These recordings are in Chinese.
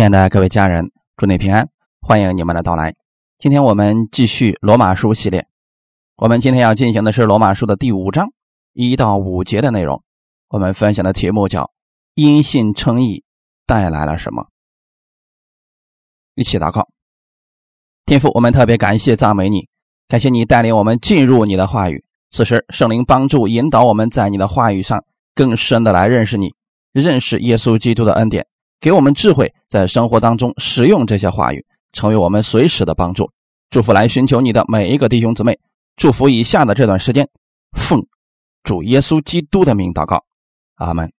亲爱的各位家人，祝你平安，欢迎你们的到来。今天我们继续罗马书系列，我们今天要进行的是罗马书的第五章一到五节的内容。我们分享的题目叫“因信称义带来了什么”。一起祷告，天父，我们特别感谢赞美你，感谢你带领我们进入你的话语。此时，圣灵帮助引导我们在你的话语上更深的来认识你，认识耶稣基督的恩典。给我们智慧，在生活当中使用这些话语，成为我们随时的帮助。祝福来寻求你的每一个弟兄姊妹。祝福以下的这段时间，奉主耶稣基督的名祷告，阿门。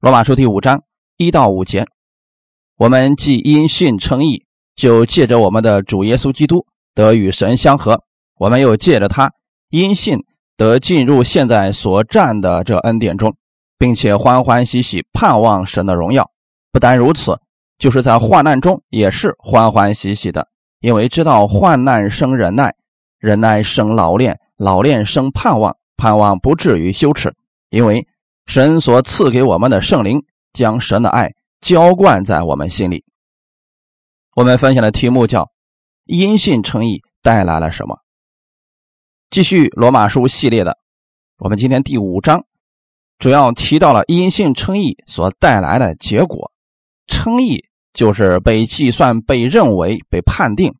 罗马书第五章一到五节，我们既因信称义，就借着我们的主耶稣基督得与神相合。我们又借着他因信得进入现在所占的这恩典中。并且欢欢喜喜盼望神的荣耀。不单如此，就是在患难中也是欢欢喜喜的，因为知道患难生忍耐，忍耐生老练，老练生盼望，盼望不至于羞耻。因为神所赐给我们的圣灵，将神的爱浇灌在我们心里。我们分享的题目叫“因信称义带来了什么”。继续罗马书系列的，我们今天第五章。主要提到了因信称义所带来的结果，称义就是被计算、被认为、被判定，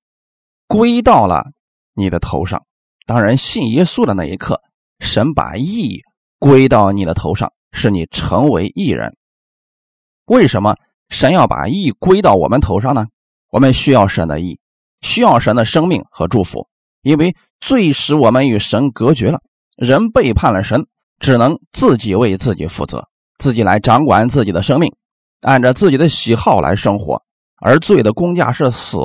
归到了你的头上。当然，信耶稣的那一刻，神把义归到你的头上，使你成为义人。为什么神要把义归到我们头上呢？我们需要神的义，需要神的生命和祝福，因为罪使我们与神隔绝了，人背叛了神。只能自己为自己负责，自己来掌管自己的生命，按照自己的喜好来生活。而罪的工价是死，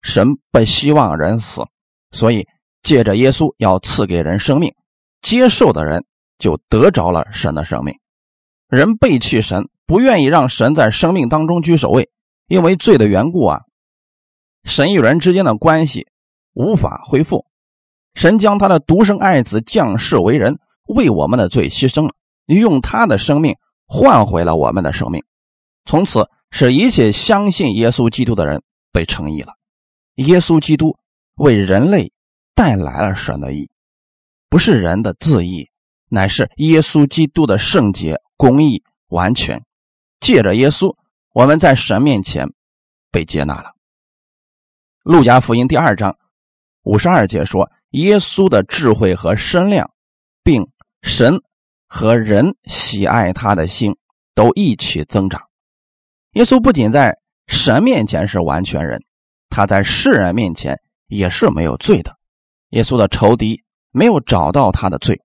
神不希望人死，所以借着耶稣要赐给人生命，接受的人就得着了神的生命。人背弃神，不愿意让神在生命当中居首位，因为罪的缘故啊，神与人之间的关系无法恢复。神将他的独生爱子降世为人。为我们的罪牺牲了，用他的生命换回了我们的生命，从此使一切相信耶稣基督的人被称义了。耶稣基督为人类带来了神的义，不是人的自义，乃是耶稣基督的圣洁、公义、完全。借着耶稣，我们在神面前被接纳了。路加福音第二章五十二节说：“耶稣的智慧和身量，并。”神和人喜爱他的心都一起增长。耶稣不仅在神面前是完全人，他在世人面前也是没有罪的。耶稣的仇敌没有找到他的罪，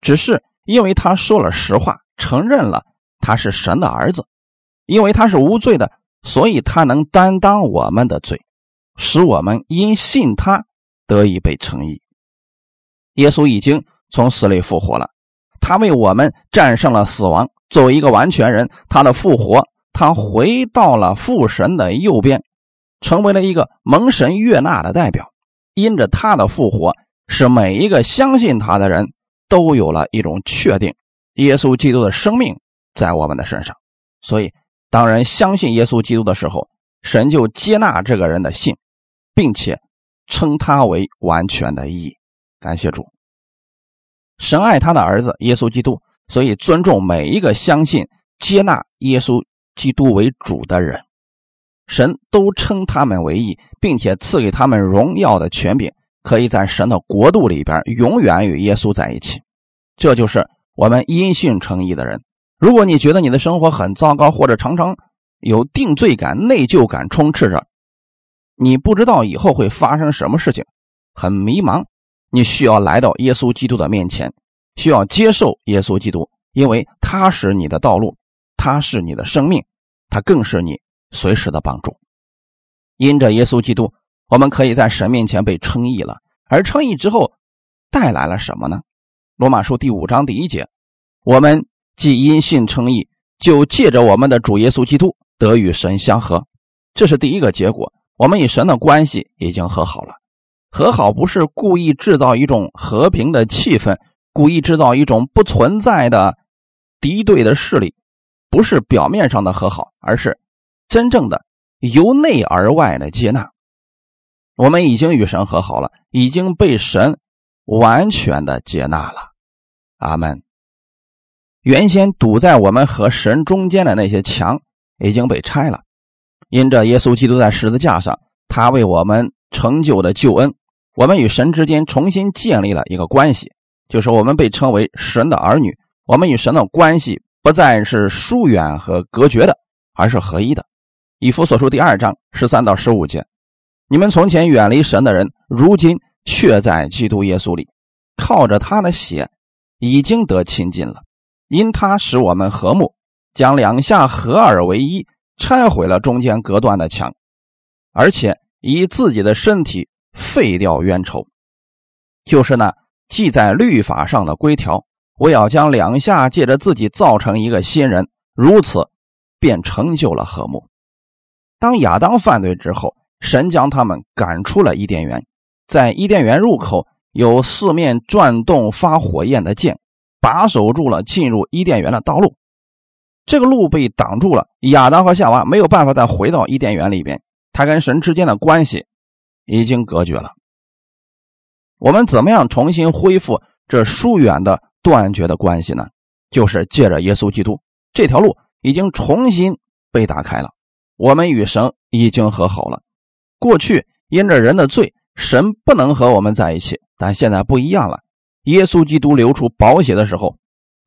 只是因为他说了实话，承认了他是神的儿子。因为他是无罪的，所以他能担当我们的罪，使我们因信他得以被称义。耶稣已经。从死里复活了，他为我们战胜了死亡。作为一个完全人，他的复活，他回到了父神的右边，成为了一个蒙神悦纳的代表。因着他的复活，使每一个相信他的人都有了一种确定：耶稣基督的生命在我们的身上。所以，当人相信耶稣基督的时候，神就接纳这个人的信，并且称他为完全的意义。感谢主。神爱他的儿子耶稣基督，所以尊重每一个相信、接纳耶稣基督为主的人。神都称他们为义，并且赐给他们荣耀的权柄，可以在神的国度里边永远与耶稣在一起。这就是我们因信称义的人。如果你觉得你的生活很糟糕，或者常常有定罪感、内疚感充斥着，你不知道以后会发生什么事情，很迷茫。你需要来到耶稣基督的面前，需要接受耶稣基督，因为他是你的道路，他是你的生命，他更是你随时的帮助。因着耶稣基督，我们可以在神面前被称义了。而称义之后带来了什么呢？罗马书第五章第一节：我们既因信称义，就借着我们的主耶稣基督得与神相合。这是第一个结果，我们与神的关系已经和好了。和好不是故意制造一种和平的气氛，故意制造一种不存在的敌对的势力，不是表面上的和好，而是真正的由内而外的接纳。我们已经与神和好了，已经被神完全的接纳了。阿门。原先堵在我们和神中间的那些墙已经被拆了，因着耶稣基督在十字架上，他为我们成就的救恩，我们与神之间重新建立了一个关系，就是我们被称为神的儿女。我们与神的关系不再是疏远和隔绝的，而是合一的。以弗所书第二章十三到十五节。你们从前远离神的人，如今却在基督耶稣里，靠着他的血，已经得亲近了。因他使我们和睦，将两下合二为一，拆毁了中间隔断的墙，而且以自己的身体废掉冤仇，就是那记在律法上的规条。我要将两下借着自己造成一个新人，如此便成就了和睦。当亚当犯罪之后。神将他们赶出了伊甸园，在伊甸园入口有四面转动发火焰的剑，把守住了进入伊甸园的道路。这个路被挡住了，亚当和夏娃没有办法再回到伊甸园里边，他跟神之间的关系已经隔绝了。我们怎么样重新恢复这疏远的断绝的关系呢？就是借着耶稣基督，这条路已经重新被打开了，我们与神已经和好了。过去因着人的罪，神不能和我们在一起，但现在不一样了。耶稣基督流出宝血的时候，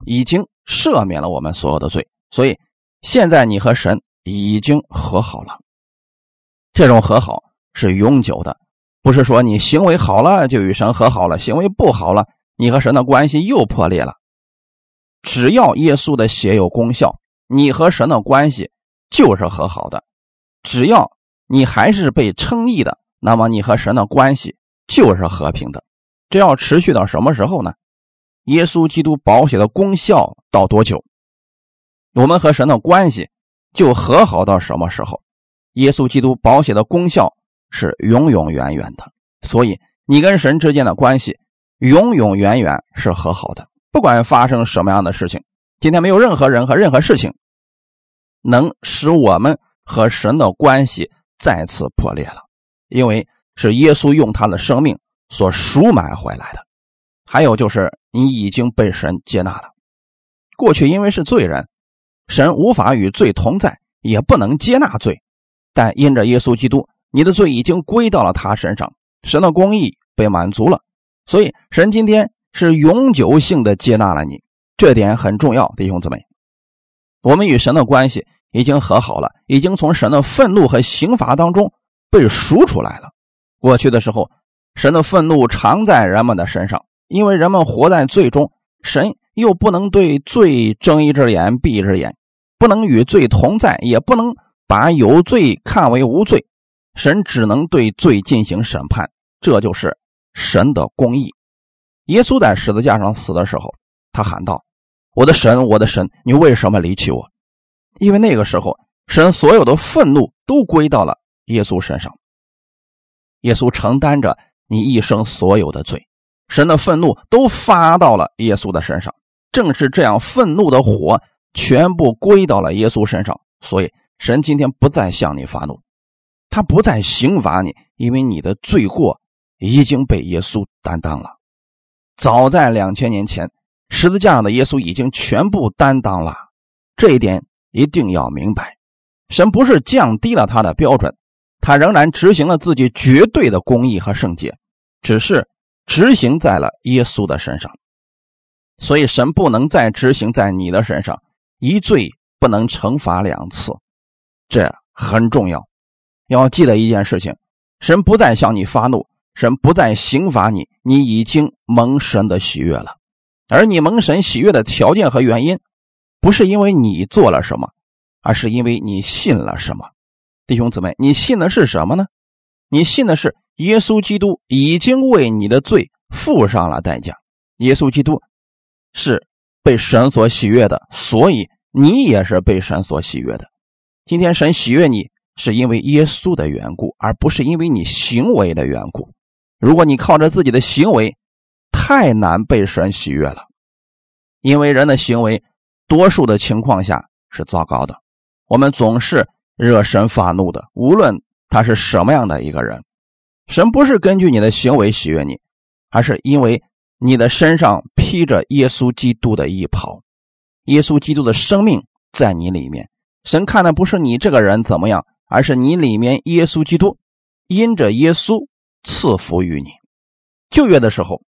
已经赦免了我们所有的罪，所以现在你和神已经和好了。这种和好是永久的，不是说你行为好了就与神和好了，行为不好了，你和神的关系又破裂了。只要耶稣的血有功效，你和神的关系就是和好的。只要。你还是被称义的，那么你和神的关系就是和平的。这要持续到什么时候呢？耶稣基督保险的功效到多久，我们和神的关系就和好到什么时候？耶稣基督保险的功效是永永远远的，所以你跟神之间的关系永永远远是和好的。不管发生什么样的事情，今天没有任何人和任何事情能使我们和神的关系。再次破裂了，因为是耶稣用他的生命所赎买回来的。还有就是你已经被神接纳了。过去因为是罪人，神无法与罪同在，也不能接纳罪。但因着耶稣基督，你的罪已经归到了他身上，神的公义被满足了。所以神今天是永久性的接纳了你，这点很重要，弟兄姊妹。我们与神的关系。已经和好了，已经从神的愤怒和刑罚当中被赎出来了。过去的时候，神的愤怒常在人们的身上，因为人们活在罪中，神又不能对罪睁一只眼闭一只眼，不能与罪同在，也不能把有罪看为无罪，神只能对罪进行审判，这就是神的公义。耶稣在十字架上死的时候，他喊道：“我的神，我的神，你为什么离弃我？”因为那个时候，神所有的愤怒都归到了耶稣身上。耶稣承担着你一生所有的罪，神的愤怒都发到了耶稣的身上。正是这样，愤怒的火全部归到了耶稣身上，所以神今天不再向你发怒，他不再刑罚你，因为你的罪过已经被耶稣担当了。早在两千年前，十字架上的耶稣已经全部担当了这一点。一定要明白，神不是降低了他的标准，他仍然执行了自己绝对的公义和圣洁，只是执行在了耶稣的身上。所以神不能再执行在你的身上，一罪不能惩罚两次，这很重要。要记得一件事情：神不再向你发怒，神不再刑罚你，你已经蒙神的喜悦了。而你蒙神喜悦的条件和原因。不是因为你做了什么，而是因为你信了什么，弟兄姊妹，你信的是什么呢？你信的是耶稣基督已经为你的罪付上了代价，耶稣基督是被神所喜悦的，所以你也是被神所喜悦的。今天神喜悦你，是因为耶稣的缘故，而不是因为你行为的缘故。如果你靠着自己的行为，太难被神喜悦了，因为人的行为。多数的情况下是糟糕的，我们总是惹神发怒的，无论他是什么样的一个人。神不是根据你的行为喜悦你，而是因为你的身上披着耶稣基督的衣袍，耶稣基督的生命在你里面。神看的不是你这个人怎么样，而是你里面耶稣基督，因着耶稣赐福于你。旧约的时候，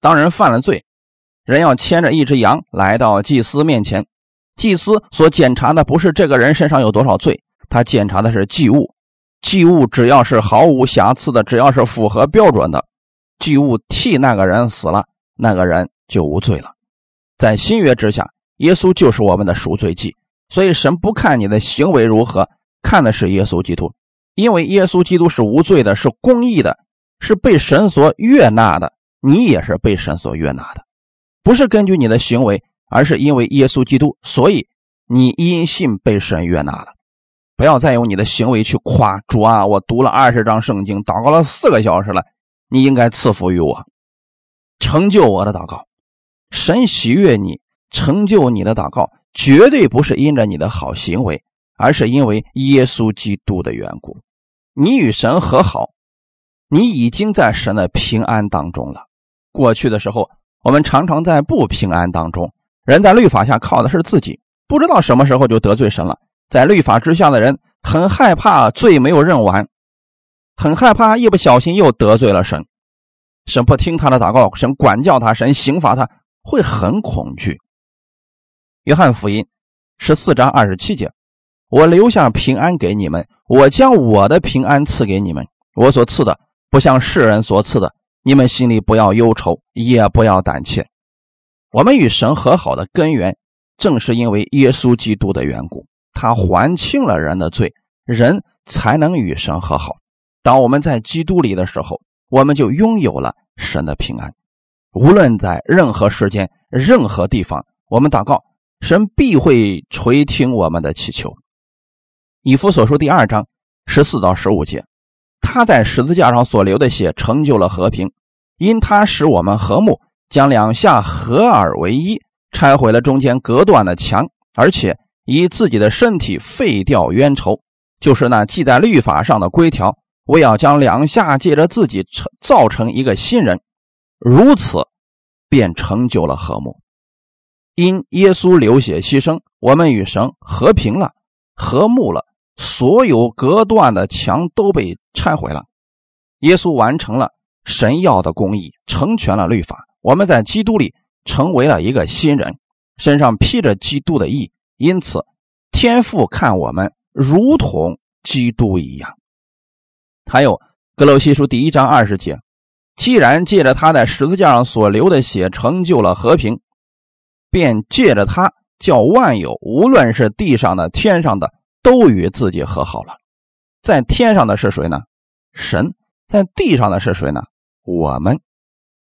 当人犯了罪，人要牵着一只羊来到祭司面前，祭司所检查的不是这个人身上有多少罪，他检查的是祭物。祭物只要是毫无瑕疵的，只要是符合标准的，祭物替那个人死了，那个人就无罪了。在新约之下，耶稣就是我们的赎罪祭。所以，神不看你的行为如何，看的是耶稣基督，因为耶稣基督是无罪的，是公义的，是被神所悦纳的。你也是被神所悦纳的，不是根据你的行为，而是因为耶稣基督，所以你因信被神悦纳了。不要再用你的行为去夸主啊！我读了二十章圣经，祷告了四个小时了，你应该赐福于我，成就我的祷告。神喜悦你，成就你的祷告。绝对不是因着你的好行为，而是因为耶稣基督的缘故。你与神和好，你已经在神的平安当中了。过去的时候，我们常常在不平安当中。人在律法下靠的是自己，不知道什么时候就得罪神了。在律法之下的人很害怕罪没有认完，很害怕一不小心又得罪了神。神不听他的祷告，神管教他，神刑罚他，会很恐惧。约翰福音十四章二十七节：“我留下平安给你们，我将我的平安赐给你们。我所赐的不像世人所赐的，你们心里不要忧愁，也不要胆怯。我们与神和好的根源，正是因为耶稣基督的缘故，他还清了人的罪，人才能与神和好。当我们在基督里的时候，我们就拥有了神的平安。无论在任何时间、任何地方，我们祷告。”神必会垂听我们的祈求。以弗所书第二章十四到十五节，他在十字架上所流的血成就了和平，因他使我们和睦，将两下合二为一，拆毁了中间隔断的墙，而且以自己的身体废掉冤仇，就是那记在律法上的规条，我要将两下借着自己成造成一个新人，如此便成就了和睦。因耶稣流血牺牲，我们与神和平了，和睦了，所有隔断的墙都被拆毁了。耶稣完成了神要的公义，成全了律法。我们在基督里成为了一个新人，身上披着基督的义，因此天父看我们如同基督一样。还有格罗西书第一章二十节，既然借着他在十字架上所流的血成就了和平。便借着他叫万有，无论是地上的、天上的，都与自己和好了。在天上的是谁呢？神。在地上的是谁呢？我们。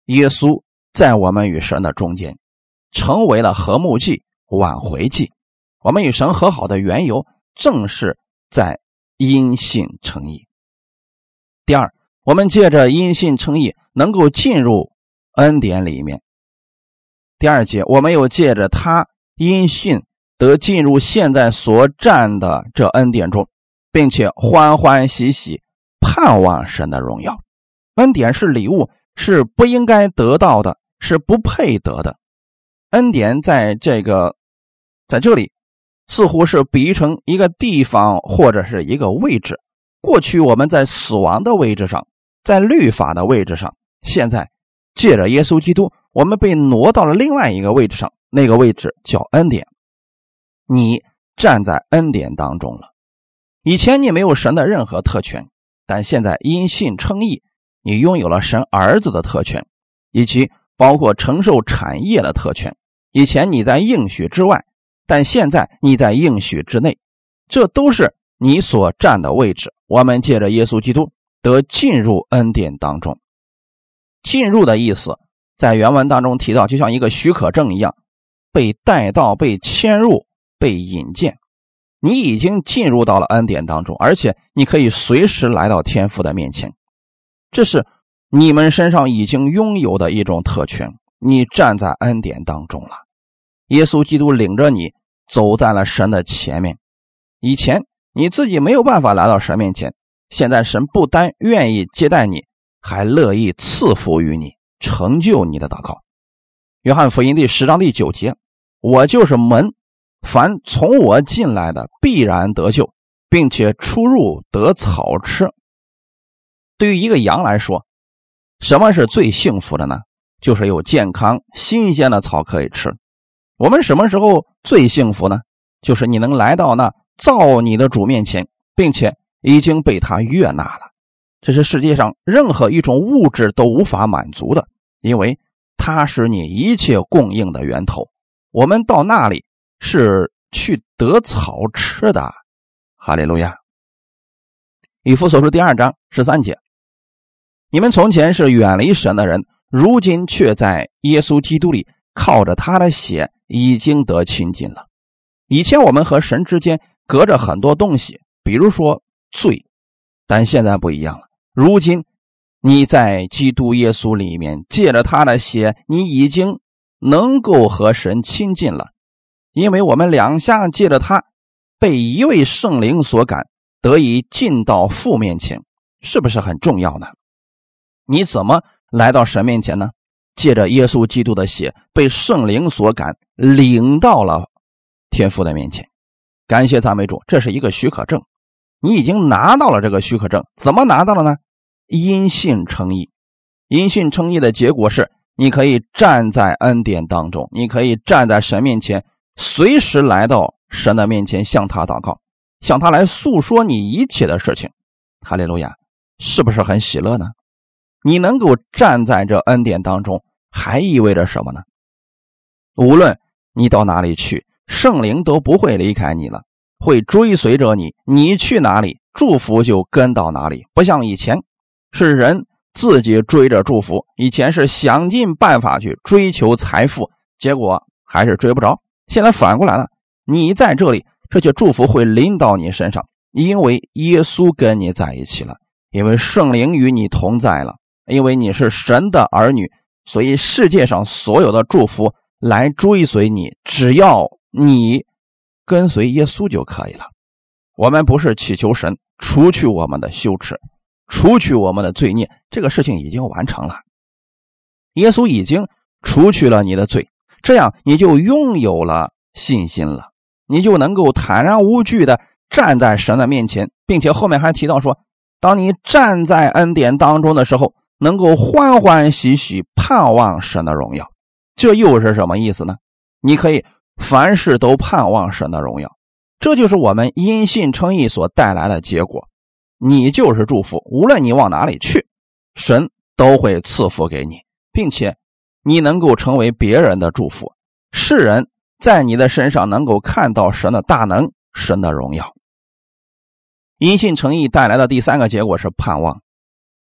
耶稣在我们与神的中间，成为了和睦祭、挽回祭。我们与神和好的缘由，正是在因信称义。第二，我们借着因信称义，能够进入恩典里面。第二节，我们又借着他因信得进入现在所占的这恩典中，并且欢欢喜喜盼望神的荣耀。恩典是礼物，是不应该得到的，是不配得的。恩典在这个在这里似乎是比喻成一个地方或者是一个位置。过去我们在死亡的位置上，在律法的位置上，现在借着耶稣基督。我们被挪到了另外一个位置上，那个位置叫恩典。你站在恩典当中了。以前你没有神的任何特权，但现在因信称义，你拥有了神儿子的特权，以及包括承受产业的特权。以前你在应许之外，但现在你在应许之内，这都是你所站的位置。我们借着耶稣基督得进入恩典当中。进入的意思。在原文当中提到，就像一个许可证一样，被带到、被迁入、被引荐，你已经进入到了恩典当中，而且你可以随时来到天父的面前。这是你们身上已经拥有的一种特权，你站在恩典当中了。耶稣基督领着你走在了神的前面。以前你自己没有办法来到神面前。现在神不单愿意接待你，还乐意赐福于你，成就你的祷告。约翰福音第十章第九节：“我就是门，凡从我进来的，必然得救，并且出入得草吃。”对于一个羊来说，什么是最幸福的呢？就是有健康、新鲜的草可以吃。我们什么时候最幸福呢？就是你能来到那造你的主面前，并且。已经被他悦纳了，这是世界上任何一种物质都无法满足的，因为它是你一切供应的源头。我们到那里是去得草吃的。哈利路亚。以弗所书第二章十三节：你们从前是远离神的人，如今却在耶稣基督里靠着他的血已经得亲近了。以前我们和神之间隔着很多东西，比如说。罪，但现在不一样了。如今你在基督耶稣里面，借着他的血，你已经能够和神亲近了。因为我们两下借着他，被一位圣灵所感，得以进到父面前，是不是很重要呢？你怎么来到神面前呢？借着耶稣基督的血，被圣灵所感，领到了天父的面前。感谢赞美主，这是一个许可证。你已经拿到了这个许可证，怎么拿到了呢？因信称义，因信称义的结果是，你可以站在恩典当中，你可以站在神面前，随时来到神的面前向他祷告，向他来诉说你一切的事情。哈利路亚，是不是很喜乐呢？你能够站在这恩典当中，还意味着什么呢？无论你到哪里去，圣灵都不会离开你了。会追随着你，你去哪里，祝福就跟到哪里。不像以前，是人自己追着祝福。以前是想尽办法去追求财富，结果还是追不着。现在反过来了，你在这里，这些祝福会临到你身上，因为耶稣跟你在一起了，因为圣灵与你同在了，因为你是神的儿女，所以世界上所有的祝福来追随你，只要你。跟随耶稣就可以了。我们不是祈求神除去我们的羞耻，除去我们的罪孽，这个事情已经完成了。耶稣已经除去了你的罪，这样你就拥有了信心了，你就能够坦然无惧的站在神的面前，并且后面还提到说，当你站在恩典当中的时候，能够欢欢喜喜盼望神的荣耀。这又是什么意思呢？你可以。凡事都盼望神的荣耀，这就是我们因信称义所带来的结果。你就是祝福，无论你往哪里去，神都会赐福给你，并且你能够成为别人的祝福。世人在你的身上能够看到神的大能、神的荣耀。因信诚义带来的第三个结果是盼望。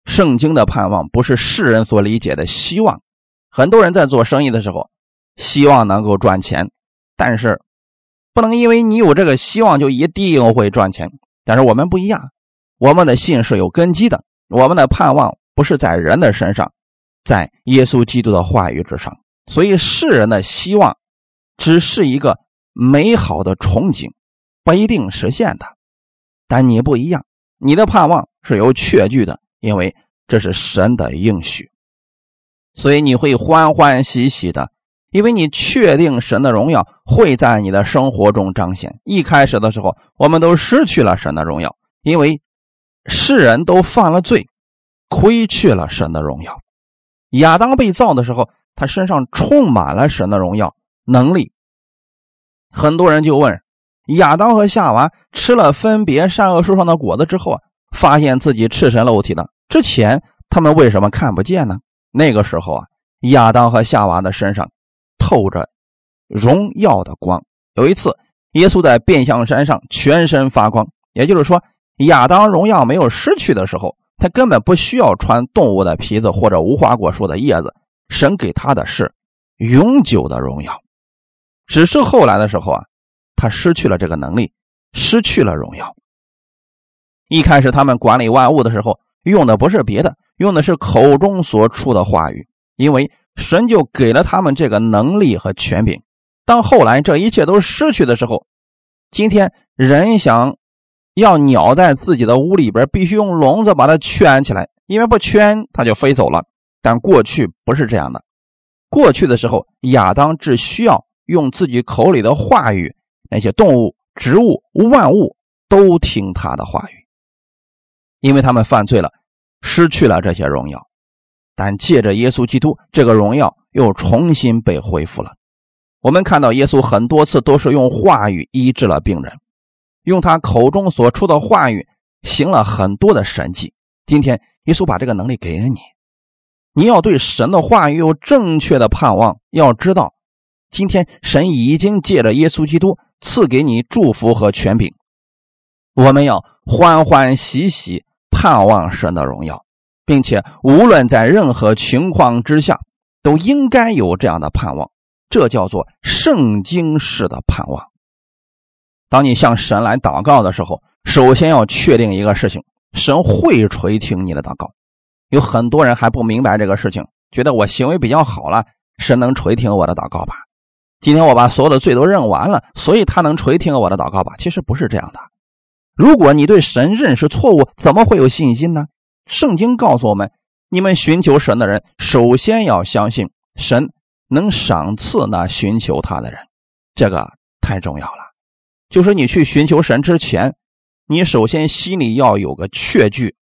圣经的盼望不是世人所理解的希望。很多人在做生意的时候，希望能够赚钱。但是，不能因为你有这个希望就一定会赚钱。但是我们不一样，我们的信是有根基的，我们的盼望不是在人的身上，在耶稣基督的话语之上。所以世人的希望只是一个美好的憧憬，不一定实现的。但你不一样，你的盼望是有确据的，因为这是神的应许，所以你会欢欢喜喜的。因为你确定神的荣耀会在你的生活中彰显。一开始的时候，我们都失去了神的荣耀，因为世人都犯了罪，亏去了神的荣耀。亚当被造的时候，他身上充满了神的荣耀能力。很多人就问：亚当和夏娃吃了分别善恶树上的果子之后啊，发现自己赤身露体的，之前他们为什么看不见呢？那个时候啊，亚当和夏娃的身上。透着荣耀的光。有一次，耶稣在变相山上全身发光，也就是说，亚当荣耀没有失去的时候，他根本不需要穿动物的皮子或者无花果树的叶子。神给他的是永久的荣耀。只是后来的时候啊，他失去了这个能力，失去了荣耀。一开始他们管理万物的时候，用的不是别的，用的是口中所出的话语，因为。神就给了他们这个能力和权柄。当后来这一切都失去的时候，今天人想要鸟在自己的屋里边，必须用笼子把它圈起来，因为不圈它就飞走了。但过去不是这样的，过去的时候，亚当只需要用自己口里的话语，那些动物、植物、万物都听他的话语，因为他们犯罪了，失去了这些荣耀。但借着耶稣基督，这个荣耀又重新被恢复了。我们看到耶稣很多次都是用话语医治了病人，用他口中所出的话语行了很多的神迹。今天耶稣把这个能力给了你，你要对神的话语有正确的盼望。要知道，今天神已经借着耶稣基督赐给你祝福和权柄，我们要欢欢喜喜盼望神的荣耀。并且，无论在任何情况之下，都应该有这样的盼望，这叫做圣经式的盼望。当你向神来祷告的时候，首先要确定一个事情：神会垂听你的祷告。有很多人还不明白这个事情，觉得我行为比较好了，神能垂听我的祷告吧？今天我把所有的罪都认完了，所以他能垂听我的祷告吧？其实不是这样的。如果你对神认识错误，怎么会有信心呢？圣经告诉我们：你们寻求神的人，首先要相信神能赏赐那寻求他的人。这个太重要了。就是你去寻求神之前，你首先心里要有个确据：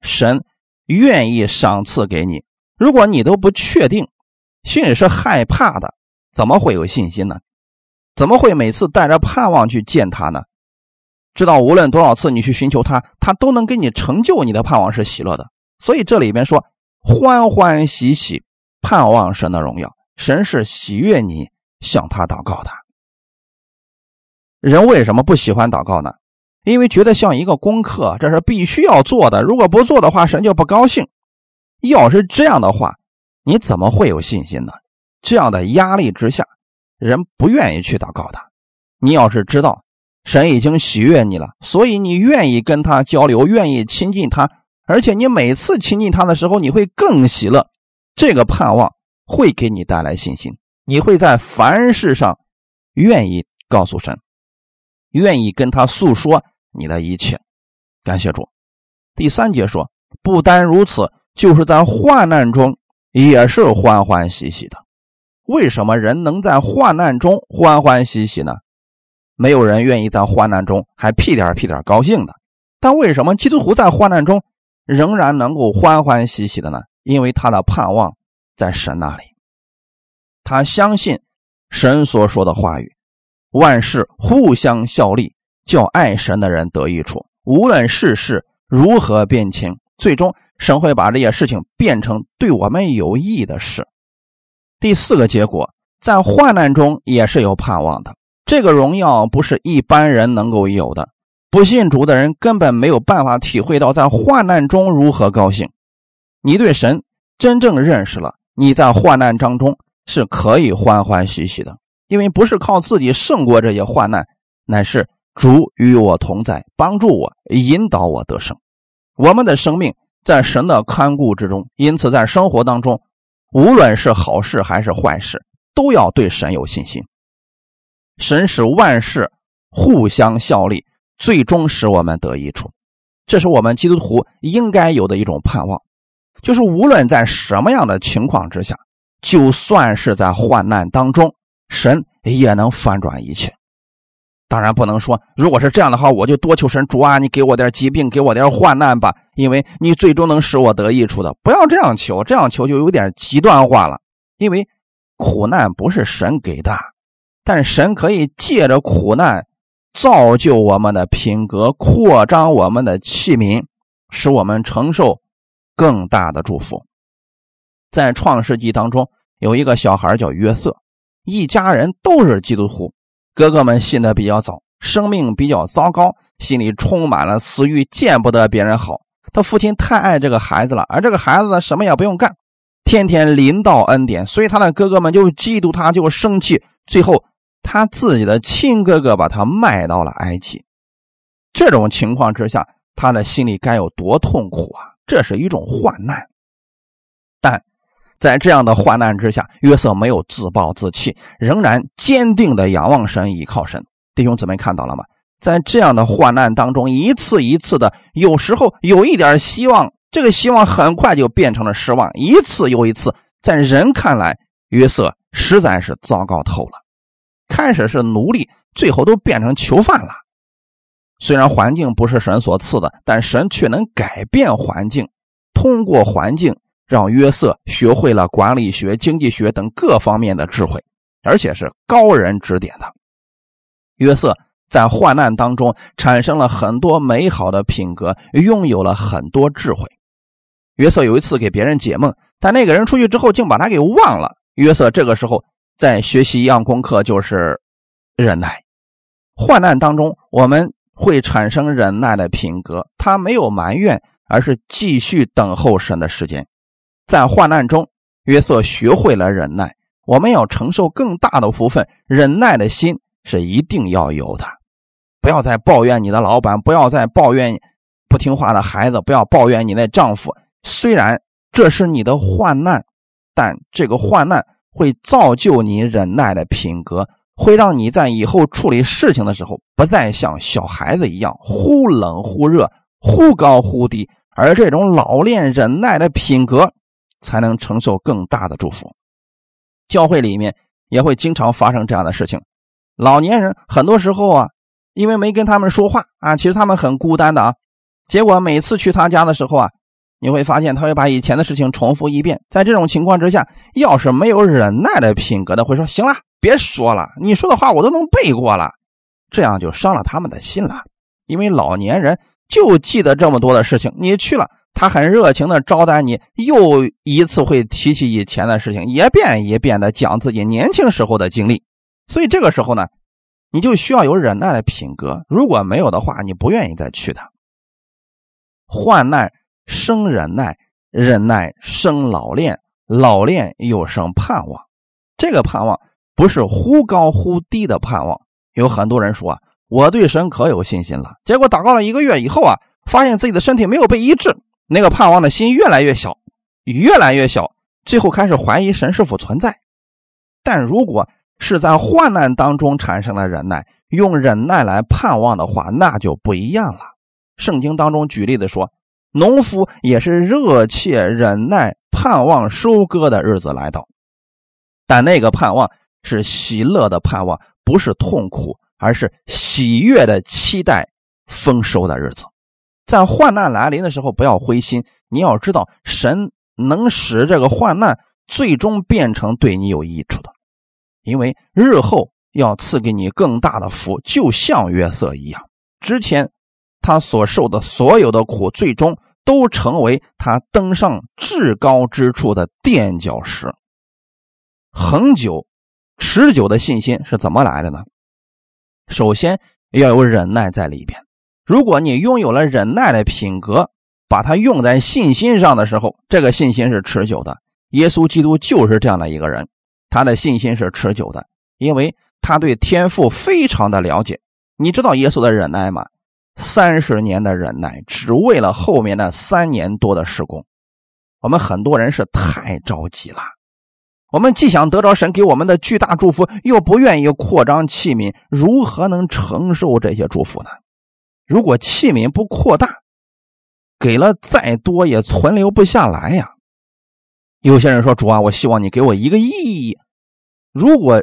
神愿意赏赐给你。如果你都不确定，心里是害怕的，怎么会有信心呢？怎么会每次带着盼望去见他呢？知道无论多少次你去寻求他，他都能给你成就你的盼望是喜乐的。所以这里边说欢欢喜喜盼望神的荣耀，神是喜悦你向他祷告的。人为什么不喜欢祷告呢？因为觉得像一个功课，这是必须要做的。如果不做的话，神就不高兴。要是这样的话，你怎么会有信心呢？这样的压力之下，人不愿意去祷告的。你要是知道。神已经喜悦你了，所以你愿意跟他交流，愿意亲近他，而且你每次亲近他的时候，你会更喜乐。这个盼望会给你带来信心，你会在凡事上愿意告诉神，愿意跟他诉说你的一切。感谢主。第三节说，不单如此，就是在患难中也是欢欢喜喜的。为什么人能在患难中欢欢喜喜呢？没有人愿意在患难中还屁颠屁颠高兴的，但为什么基督徒在患难中仍然能够欢欢喜喜的呢？因为他的盼望在神那里，他相信神所说的话语，万事互相效力，叫爱神的人得益处。无论世事如何变迁，最终神会把这些事情变成对我们有益的事。第四个结果，在患难中也是有盼望的。这个荣耀不是一般人能够有的，不信主的人根本没有办法体会到在患难中如何高兴。你对神真正认识了，你在患难当中是可以欢欢喜喜的，因为不是靠自己胜过这些患难，乃是主与我同在，帮助我，引导我得胜。我们的生命在神的看顾之中，因此在生活当中，无论是好事还是坏事，都要对神有信心。神使万事互相效力，最终使我们得益处。这是我们基督徒应该有的一种盼望，就是无论在什么样的情况之下，就算是在患难当中，神也能翻转一切。当然不能说，如果是这样的话，我就多求神主啊，你给我点疾病，给我点患难吧，因为你最终能使我得益处的。不要这样求，这样求就有点极端化了，因为苦难不是神给的。但神可以借着苦难造就我们的品格，扩张我们的器皿，使我们承受更大的祝福。在创世纪当中，有一个小孩叫约瑟，一家人都是基督徒。哥哥们信的比较早，生命比较糟糕，心里充满了私欲，见不得别人好。他父亲太爱这个孩子了，而这个孩子呢，什么也不用干，天天临到恩典，所以他的哥哥们就嫉妒他，就生气，最后。他自己的亲哥哥把他卖到了埃及，这种情况之下，他的心里该有多痛苦啊！这是一种患难，但在这样的患难之下，约瑟没有自暴自弃，仍然坚定的仰望神，依靠神。弟兄姊妹看到了吗？在这样的患难当中，一次一次的，有时候有一点希望，这个希望很快就变成了失望。一次又一次，在人看来，约瑟实在是糟糕透了。开始是奴隶，最后都变成囚犯了。虽然环境不是神所赐的，但神却能改变环境，通过环境让约瑟学会了管理学、经济学等各方面的智慧，而且是高人指点的。约瑟在患难当中产生了很多美好的品格，拥有了很多智慧。约瑟有一次给别人解梦，但那个人出去之后竟把他给忘了。约瑟这个时候在学习一样功课，就是忍耐。患难当中，我们会产生忍耐的品格。他没有埋怨，而是继续等候神的时间。在患难中，约瑟学会了忍耐。我们要承受更大的福分，忍耐的心。是一定要有的，不要再抱怨你的老板，不要再抱怨不听话的孩子，不要抱怨你的丈夫。虽然这是你的患难，但这个患难会造就你忍耐的品格，会让你在以后处理事情的时候，不再像小孩子一样忽冷忽热、忽高忽低，而这种老练忍耐的品格，才能承受更大的祝福。教会里面也会经常发生这样的事情。老年人很多时候啊，因为没跟他们说话啊，其实他们很孤单的啊。结果每次去他家的时候啊，你会发现他会把以前的事情重复一遍。在这种情况之下，要是没有忍耐的品格的，会说：“行了，别说了，你说的话我都能背过了。”这样就伤了他们的心了。因为老年人就记得这么多的事情，你去了，他很热情的招待你，又一次会提起以前的事情，一遍一遍的讲自己年轻时候的经历。所以这个时候呢，你就需要有忍耐的品格。如果没有的话，你不愿意再去的。患难生忍耐，忍耐生老练，老练又生盼望。这个盼望不是忽高忽低的盼望。有很多人说，我对神可有信心了，结果祷告了一个月以后啊，发现自己的身体没有被医治，那个盼望的心越来越小，越来越小，最后开始怀疑神是否存在。但如果是在患难当中产生了忍耐，用忍耐来盼望的话，那就不一样了。圣经当中举例子说，农夫也是热切忍耐盼望收割的日子来到，但那个盼望是喜乐的盼望，不是痛苦，而是喜悦的期待丰收的日子。在患难来临的时候，不要灰心，你要知道，神能使这个患难最终变成对你有益处的。因为日后要赐给你更大的福，就像约瑟一样，之前他所受的所有的苦，最终都成为他登上至高之处的垫脚石。恒久、持久的信心是怎么来的呢？首先要有忍耐在里边。如果你拥有了忍耐的品格，把它用在信心上的时候，这个信心是持久的。耶稣基督就是这样的一个人。他的信心是持久的，因为他对天赋非常的了解。你知道耶稣的忍耐吗？三十年的忍耐，只为了后面那三年多的施工。我们很多人是太着急了，我们既想得着神给我们的巨大祝福，又不愿意扩张器皿，如何能承受这些祝福呢？如果器皿不扩大，给了再多也存留不下来呀。有些人说：“主啊，我希望你给我一个亿。”如果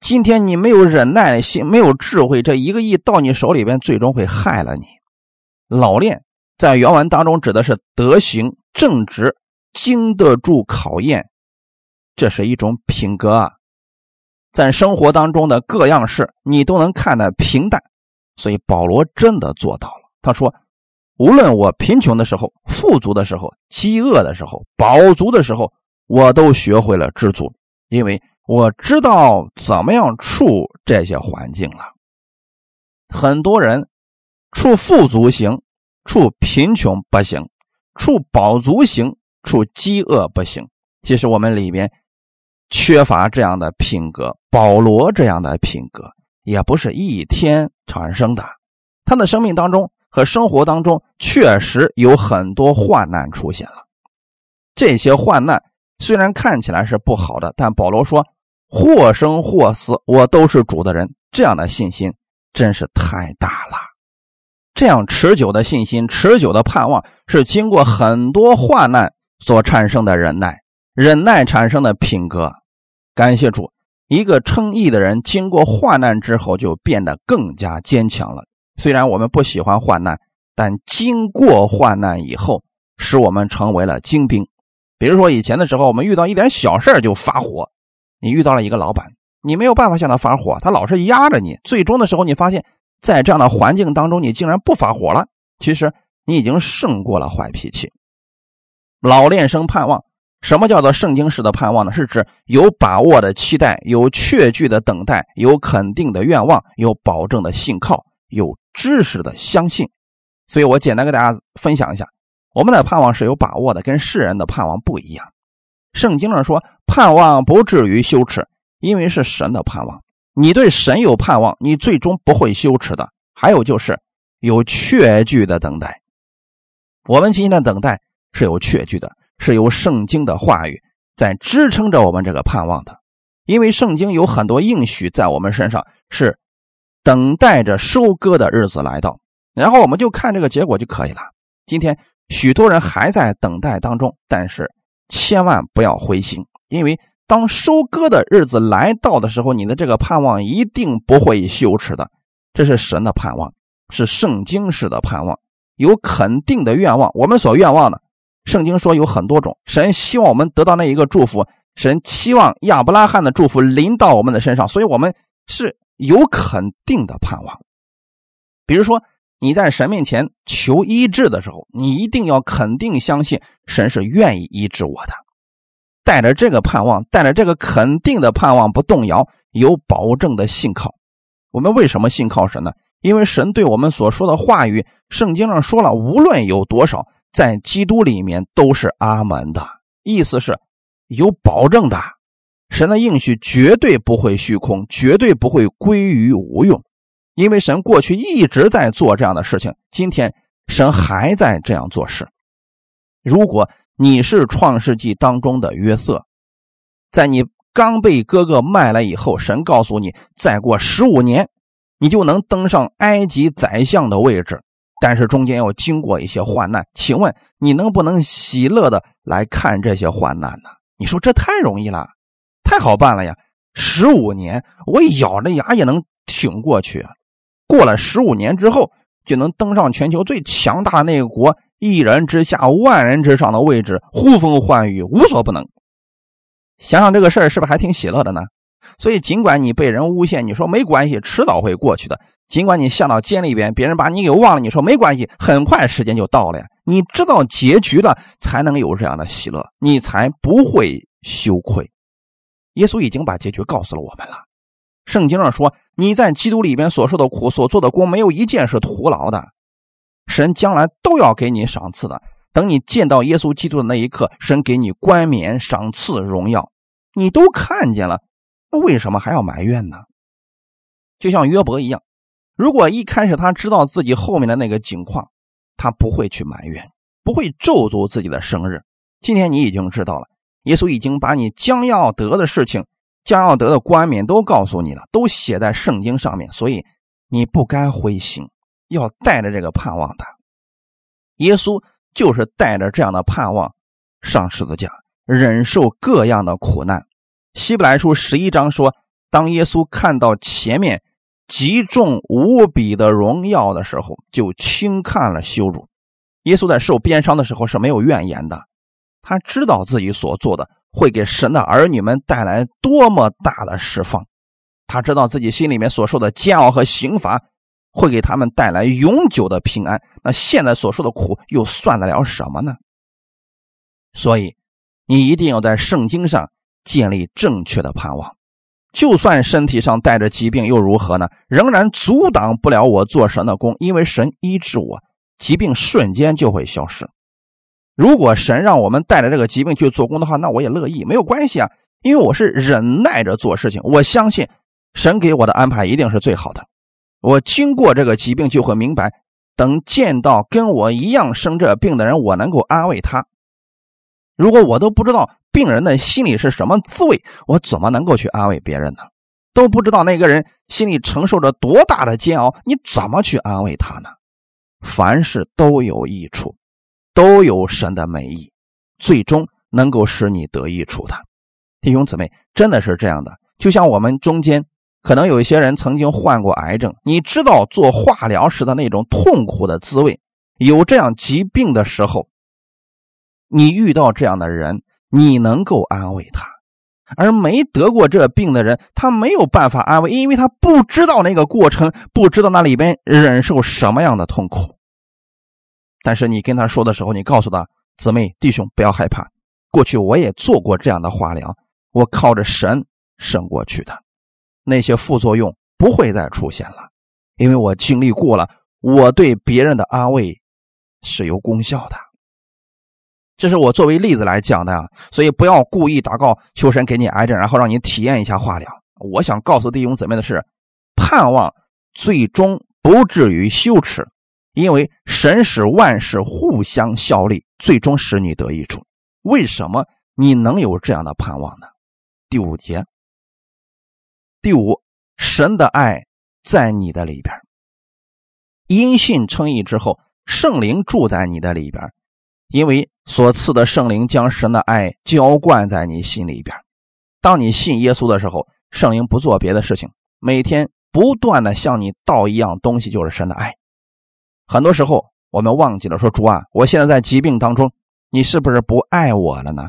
今天你没有忍耐心，没有智慧，这一个亿到你手里边，最终会害了你。老练在原文当中指的是德行正直，经得住考验，这是一种品格啊。在生活当中的各样事，你都能看得平淡，所以保罗真的做到了。他说：“无论我贫穷的时候、富足的时候、饥饿的时候、饱足的时候，我都学会了知足，因为。”我知道怎么样处这些环境了。很多人处富足行，处贫穷不行；处饱足行，处饥饿不行。其实我们里边缺乏这样的品格。保罗这样的品格也不是一天产生的，他的生命当中和生活当中确实有很多患难出现了。这些患难虽然看起来是不好的，但保罗说。或生或死，我都是主的人。这样的信心真是太大了。这样持久的信心、持久的盼望，是经过很多患难所产生的忍耐，忍耐产生的品格。感谢主，一个称义的人，经过患难之后，就变得更加坚强了。虽然我们不喜欢患难，但经过患难以后，使我们成为了精兵。比如说，以前的时候，我们遇到一点小事就发火，你遇到了一个老板，你没有办法向他发火，他老是压着你。最终的时候，你发现，在这样的环境当中，你竟然不发火了。其实，你已经胜过了坏脾气。老练生盼望，什么叫做圣经式的盼望呢？是指有把握的期待，有确据的等待，有肯定的愿望，有保证的信靠，有。知识的相信，所以我简单跟大家分享一下，我们的盼望是有把握的，跟世人的盼望不一样。圣经上说，盼望不至于羞耻，因为是神的盼望。你对神有盼望，你最终不会羞耻的。还有就是有确据的等待，我们今天的等待是有确据的，是由圣经的话语在支撑着我们这个盼望的。因为圣经有很多应许在我们身上是。等待着收割的日子来到，然后我们就看这个结果就可以了。今天许多人还在等待当中，但是千万不要灰心，因为当收割的日子来到的时候，你的这个盼望一定不会羞耻的。这是神的盼望，是圣经式的盼望，有肯定的愿望。我们所愿望的，圣经说有很多种。神希望我们得到那一个祝福，神期望亚伯拉罕的祝福临到我们的身上，所以我们是。有肯定的盼望，比如说你在神面前求医治的时候，你一定要肯定相信神是愿意医治我的，带着这个盼望，带着这个肯定的盼望不动摇，有保证的信靠。我们为什么信靠神呢？因为神对我们所说的话语，圣经上说了，无论有多少，在基督里面都是阿门的，意思是有保证的。神的应许绝对不会虚空，绝对不会归于无用，因为神过去一直在做这样的事情，今天神还在这样做事。如果你是创世纪当中的约瑟，在你刚被哥哥卖了以后，神告诉你，再过十五年，你就能登上埃及宰相的位置，但是中间要经过一些患难。请问你能不能喜乐的来看这些患难呢？你说这太容易了。太好办了呀！十五年，我咬着牙也能挺过去。过了十五年之后，就能登上全球最强大的那个国，一人之下，万人之上的位置，呼风唤雨，无所不能。想想这个事儿，是不是还挺喜乐的呢？所以，尽管你被人诬陷，你说没关系，迟早会过去的；尽管你下到监里边，别人把你给忘了，你说没关系，很快时间就到了呀。你知道结局了，才能有这样的喜乐，你才不会羞愧。耶稣已经把结局告诉了我们了。圣经上说：“你在基督里边所受的苦、所做的功，没有一件是徒劳的。神将来都要给你赏赐的。等你见到耶稣基督的那一刻，神给你冠冕、赏赐、荣耀，你都看见了，那为什么还要埋怨呢？就像约伯一样，如果一开始他知道自己后面的那个境况，他不会去埋怨，不会咒诅自己的生日。今天你已经知道了。”耶稣已经把你将要得的事情、将要得的冠冕都告诉你了，都写在圣经上面，所以你不该灰心，要带着这个盼望的。耶稣就是带着这样的盼望上十字架，忍受各样的苦难。希伯来书十一章说，当耶稣看到前面极重无比的荣耀的时候，就轻看了羞辱。耶稣在受鞭伤的时候是没有怨言的。他知道自己所做的会给神的儿女们带来多么大的释放，他知道自己心里面所受的煎熬和刑罚会给他们带来永久的平安。那现在所受的苦又算得了什么呢？所以，你一定要在圣经上建立正确的盼望。就算身体上带着疾病又如何呢？仍然阻挡不了我做神的功，因为神医治我，疾病瞬间就会消失。如果神让我们带着这个疾病去做工的话，那我也乐意，没有关系啊，因为我是忍耐着做事情。我相信神给我的安排一定是最好的。我经过这个疾病就会明白，等见到跟我一样生这病的人，我能够安慰他。如果我都不知道病人的心里是什么滋味，我怎么能够去安慰别人呢？都不知道那个人心里承受着多大的煎熬，你怎么去安慰他呢？凡事都有益处，都有神的美意，最终能够使你得益处的。弟兄姊妹，真的是这样的。就像我们中间可能有一些人曾经患过癌症，你知道做化疗时的那种痛苦的滋味。有这样疾病的时候，你遇到这样的人，你能够安慰他；而没得过这病的人，他没有办法安慰，因为他不知道那个过程，不知道那里边忍受什么样的痛苦。但是你跟他说的时候，你告诉他：“姊妹弟兄，不要害怕，过去我也做过这样的化疗，我靠着神胜过去的，那些副作用不会再出现了，因为我经历过了，我对别人的安慰。”是有功效的，这是我作为例子来讲的啊，所以不要故意祷告求神给你癌症，然后让你体验一下化疗。我想告诉弟兄姊妹的是，盼望最终不至于羞耻，因为神使万事互相效力，最终使你得益处。为什么你能有这样的盼望呢？第五节，第五，神的爱在你的里边，因信称义之后。圣灵住在你的里边，因为所赐的圣灵将神的爱浇灌在你心里边。当你信耶稣的时候，圣灵不做别的事情，每天不断的向你倒一样东西，就是神的爱。很多时候我们忘记了说主啊，我现在在疾病当中，你是不是不爱我了呢？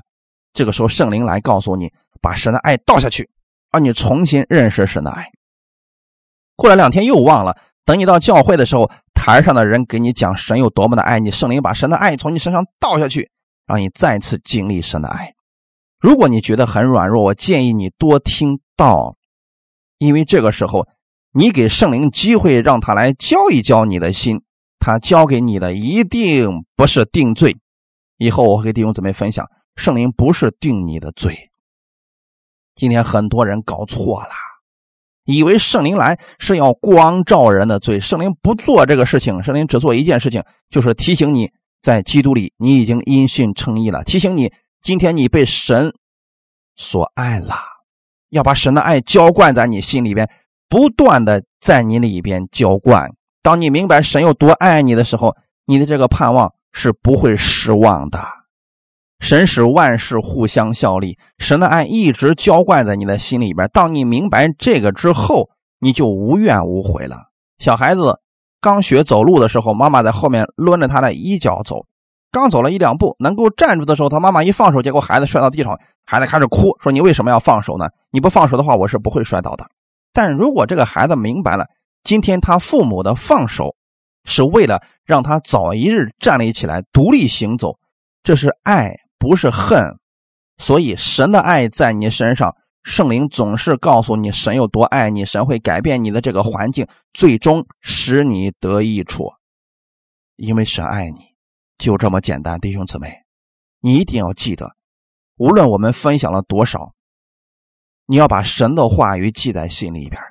这个时候圣灵来告诉你，把神的爱倒下去，让你重新认识神的爱。过了两天又忘了，等你到教会的时候。台上的人给你讲神有多么的爱你，圣灵把神的爱从你身上倒下去，让你再次经历神的爱。如果你觉得很软弱，我建议你多听道，因为这个时候你给圣灵机会，让他来教一教你的心，他教给你的一定不是定罪。以后我会给弟兄姊妹分享，圣灵不是定你的罪。今天很多人搞错了。以为圣灵来是要光照人的罪，圣灵不做这个事情，圣灵只做一件事情，就是提醒你在基督里你已经因信称义了，提醒你今天你被神所爱了，要把神的爱浇灌在你心里边，不断的在你里边浇灌。当你明白神有多爱你的时候，你的这个盼望是不会失望的。神使万事互相效力，神的爱一直浇灌在你的心里边。当你明白这个之后，你就无怨无悔了。小孩子刚学走路的时候，妈妈在后面抡着他的衣角走，刚走了一两步，能够站住的时候，他妈妈一放手，结果孩子摔到地上，孩子开始哭，说：“你为什么要放手呢？你不放手的话，我是不会摔倒的。”但如果这个孩子明白了，今天他父母的放手是为了让他早一日站立起来，独立行走，这是爱。不是恨，所以神的爱在你身上，圣灵总是告诉你神有多爱你，神会改变你的这个环境，最终使你得益处。因为神爱你，就这么简单，弟兄姊妹，你一定要记得，无论我们分享了多少，你要把神的话语记在心里边。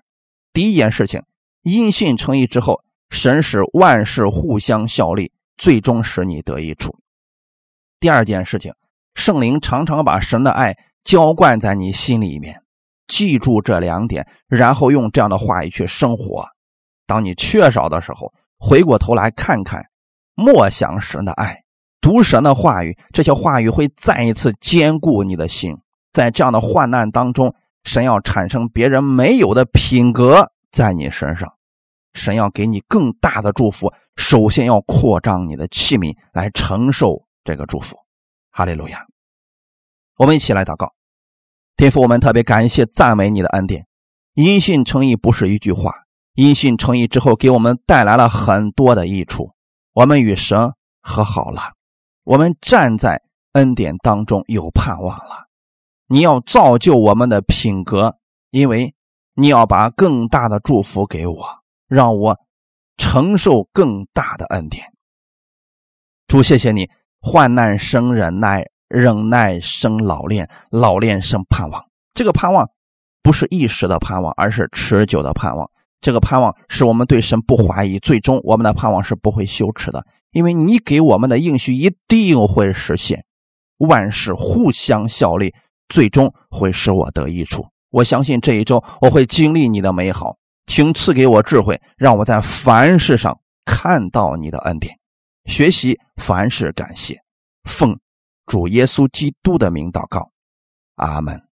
第一件事情，因信称义之后，神使万事互相效力，最终使你得益处。第二件事情，圣灵常常把神的爱浇灌在你心里面，记住这两点，然后用这样的话语去生活。当你缺少的时候，回过头来看看，默想神的爱，读神的话语，这些话语会再一次坚固你的心。在这样的患难当中，神要产生别人没有的品格在你身上，神要给你更大的祝福。首先要扩张你的器皿来承受。这个祝福，哈利路亚！我们一起来祷告，天父，我们特别感谢赞美你的恩典。因信称义不是一句话，因信称义之后，给我们带来了很多的益处。我们与神和好了，我们站在恩典当中有盼望了。你要造就我们的品格，因为你要把更大的祝福给我，让我承受更大的恩典。主，谢谢你。患难生忍耐，忍耐生老练，老练生盼望。这个盼望不是一时的盼望，而是持久的盼望。这个盼望是我们对神不怀疑，最终我们的盼望是不会羞耻的，因为你给我们的应许一定会实现。万事互相效力，最终会使我得益处。我相信这一周我会经历你的美好，请赐给我智慧，让我在凡事上看到你的恩典，学习凡事感谢，奉主耶稣基督的名祷告，阿门。